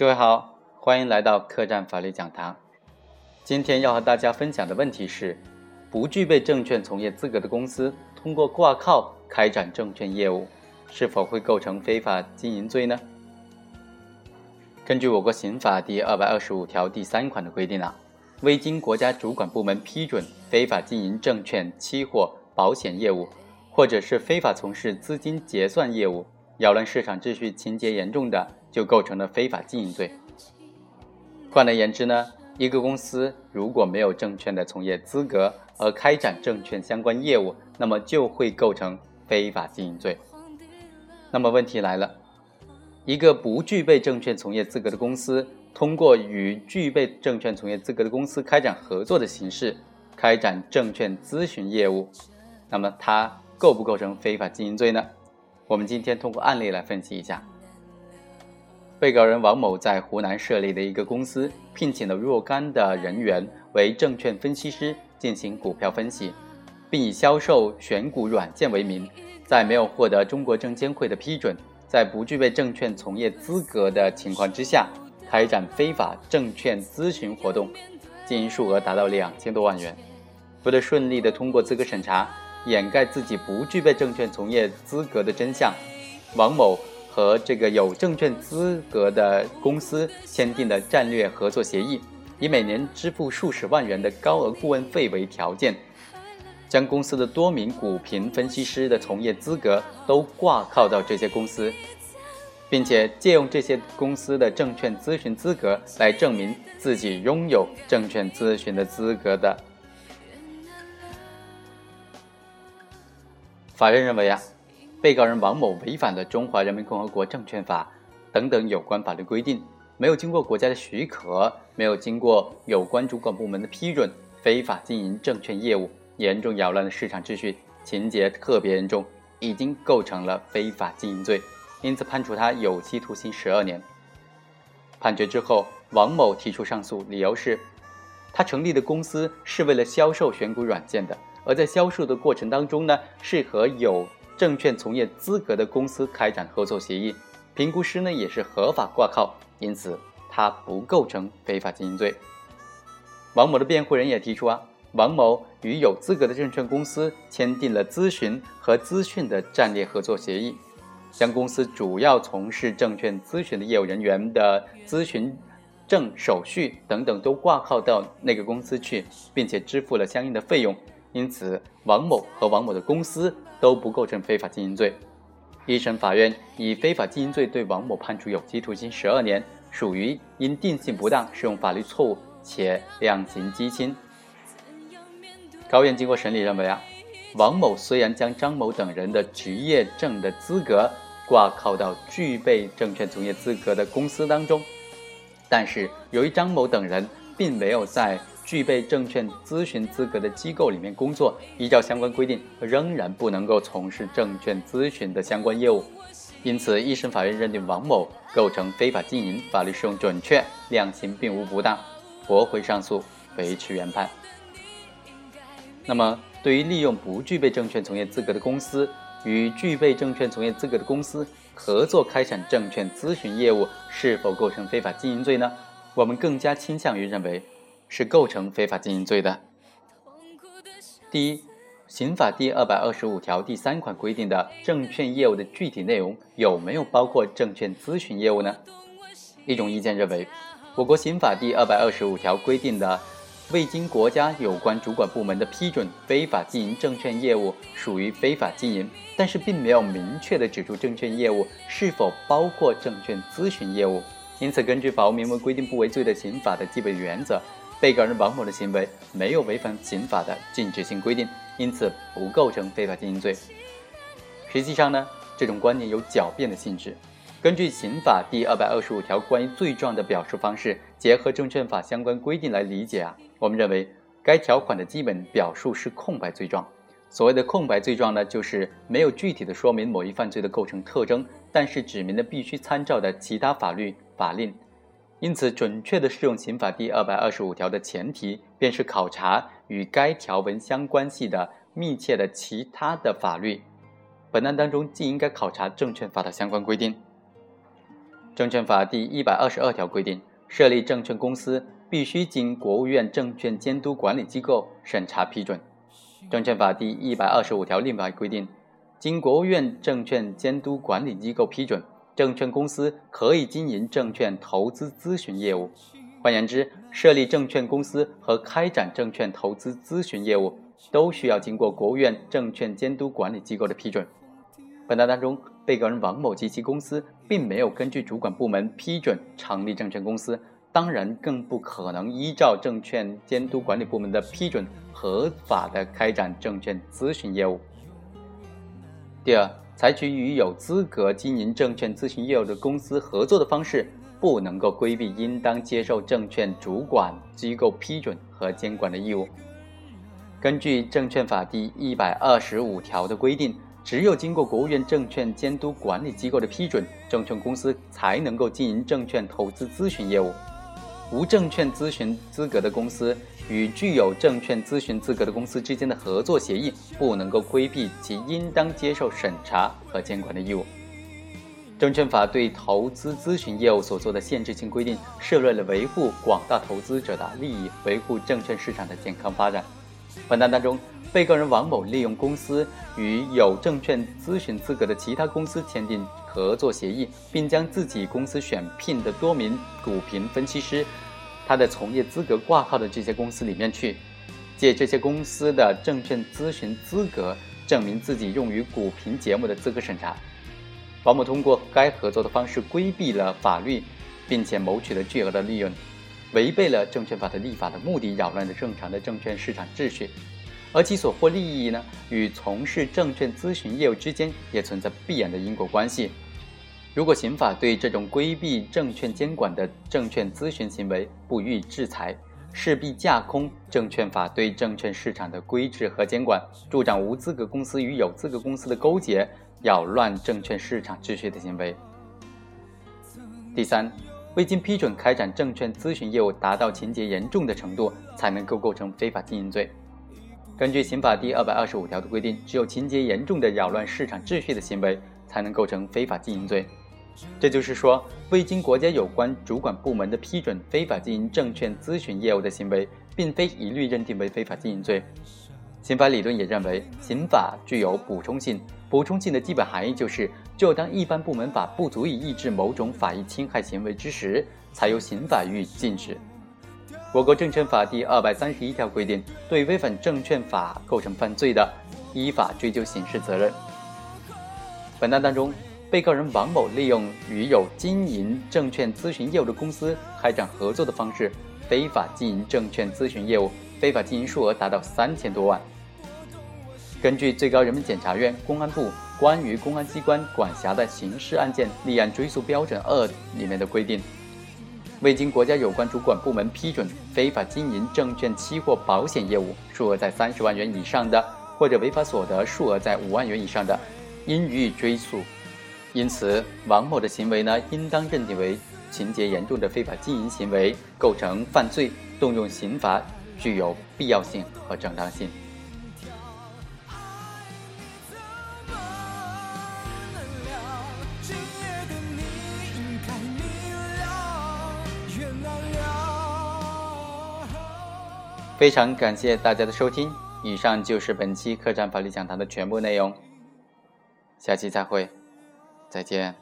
各位好，欢迎来到客栈法律讲堂。今天要和大家分享的问题是：不具备证券从业资格的公司通过挂靠开展证券业务，是否会构成非法经营罪呢？根据我国刑法第二百二十五条第三款的规定啊，未经国家主管部门批准非法经营证券、期货、保险业务，或者是非法从事资金结算业务，扰乱市场秩序情节严重的，就构成了非法经营罪。换而言之呢，一个公司如果没有证券的从业资格而开展证券相关业务，那么就会构成非法经营罪。那么问题来了，一个不具备证券从业资格的公司，通过与具备证券从业资格的公司开展合作的形式，开展证券咨询业务，那么它构不构成非法经营罪呢？我们今天通过案例来分析一下。被告人王某在湖南设立的一个公司，聘请了若干的人员为证券分析师进行股票分析，并以销售选股软件为名，在没有获得中国证监会的批准，在不具备证券从业资格的情况之下，开展非法证券咨询活动，经营数额达到两千多万元。为了顺利的通过资格审查，掩盖自己不具备证券从业资格的真相，王某。和这个有证券资格的公司签订的战略合作协议，以每年支付数十万元的高额顾问费为条件，将公司的多名股评分析师的从业资格都挂靠到这些公司，并且借用这些公司的证券咨询资格来证明自己拥有证券咨询的资格的。法院认为啊。被告人王某违反了《中华人民共和国证券法》等等有关法律规定，没有经过国家的许可，没有经过有关主管部门的批准，非法经营证券业务，严重扰乱了市场秩序，情节特别严重，已经构成了非法经营罪，因此判处他有期徒刑十二年。判决之后，王某提出上诉，理由是，他成立的公司是为了销售选股软件的，而在销售的过程当中呢，是和有证券从业资格的公司开展合作协议，评估师呢也是合法挂靠，因此他不构成非法经营罪。王某的辩护人也提出啊，王某与有资格的证券公司签订了咨询和资讯的战略合作协议，将公司主要从事证券咨询的业务人员的咨询证手续等等都挂靠到那个公司去，并且支付了相应的费用。因此，王某和王某的公司都不构成非法经营罪。一审法院以非法经营罪对王某判处有期徒刑十二年，属于因定性不当、适用法律错误且量刑畸轻。高院经过审理认为啊，王某虽然将张某等人的职业证的资格挂靠到具备证券从业资格的公司当中，但是由于张某等人并没有在具备证券咨询资格的机构里面工作，依照相关规定，仍然不能够从事证券咨询的相关业务。因此，一审法院认定王某构成非法经营，法律适用准确，量刑并无不当，驳回上诉，维持原判。那么，对于利用不具备证券从业资格的公司与具备证券从业资格的公司合作开展证券咨询业务，是否构成非法经营罪呢？我们更加倾向于认为。是构成非法经营罪的。第一，刑法第二百二十五条第三款规定的证券业务的具体内容有没有包括证券咨询业务呢？一种意见认为，我国刑法第二百二十五条规定的未经国家有关主管部门的批准非法经营证券业务属于非法经营，但是并没有明确的指出证券业务是否包括证券咨询业务。因此，根据法务明文规定不为罪的刑法的基本原则。被告人王某的行为没有违反刑法的禁止性规定，因此不构成非法经营罪。实际上呢，这种观点有狡辩的性质。根据刑法第二百二十五条关于罪状的表述方式，结合证券法相关规定来理解啊，我们认为该条款的基本表述是空白罪状。所谓的空白罪状呢，就是没有具体的说明某一犯罪的构成特征，但是指明了必须参照的其他法律法令。因此，准确的适用刑法第二百二十五条的前提，便是考察与该条文相关系的密切的其他的法律。本案当中，既应该考察证券法的相关规定，证券法第一百二十二条规定，设立证券公司必须经国务院证券监督管理机构审查批准。证券法第一百二十五条另外规定，经国务院证券监督管理机构批准，证券公司可以经营证券投资咨询业务。换言之，设立证券公司和开展证券投资咨询业务，都需要经过国务院证券监督管理机构的批准。本案当中，被告人王某及其公司并没有根据主管部门批准成立证券公司，当然更不可能依照证券监督管理部门的批准合法的开展证券咨询业务。第二，采取与有资格经营证券咨询业务的公司合作的方式。不能够规避应当接受证券主管机构批准和监管的义务。根据证券法第一百二十五条的规定，只有经过国务院证券监督管理机构的批准，证券公司才能够经营证券投资咨询业务。无证券咨询资格的公司与具有证券咨询资格的公司之间的合作协议，不能够规避其应当接受审查和监管的义务。证券法对投资咨询业务所做的限制性规定，是为了维护广大投资者的利益，维护证券市场的健康发展。本案当中，被告人王某利用公司与有证券咨询资格的其他公司签订合作协议，并将自己公司选聘的多名股评分析师，他的从业资格挂靠的这些公司里面去，借这些公司的证券咨询资格，证明自己用于股评节目的资格审查。王某通过该合作的方式规避了法律，并且谋取了巨额的利润，违背了证券法的立法的目的，扰乱了正常的证券市场秩序，而其所获利益呢，与从事证券咨询业务之间也存在必然的因果关系。如果刑法对这种规避证券监管的证券咨询行为不予制裁，势必架空证券法对证券市场的规制和监管，助长无资格公司与有资格公司的勾结。扰乱证券市场秩序的行为。第三，未经批准开展证券咨询业务，达到情节严重的程度，才能够构成非法经营罪。根据刑法第二百二十五条的规定，只有情节严重的扰乱市场秩序的行为，才能构成非法经营罪。这就是说，未经国家有关主管部门的批准，非法经营证券咨询业务的行为，并非一律认定为非法经营罪。刑法理论也认为，刑法具有补充性。补充性的基本含义就是，只有当一般部门法不足以抑制某种法益侵害行为之时，才由刑法予以禁止。我国证券法第二百三十一条规定，对违反证券法构成犯罪的，依法追究刑事责任。本案当中，被告人王某利用与有经营证券咨询业务的公司开展合作的方式，非法经营证券咨询业务。非法经营数额达到三千多万。根据最高人民检察院、公安部关于公安机关管辖的刑事案件立案追诉标准二里面的规定，未经国家有关主管部门批准，非法经营证券、期货、保险业务，数额在三十万元以上的，或者违法所得数额在五万元以上的，应予以追诉。因此，王某的行为呢，应当认定为情节严重的非法经营行为，构成犯罪，动用刑罚。具有必要性和正当性。非常感谢大家的收听，以上就是本期客栈法律讲堂的全部内容。下期再会，再见。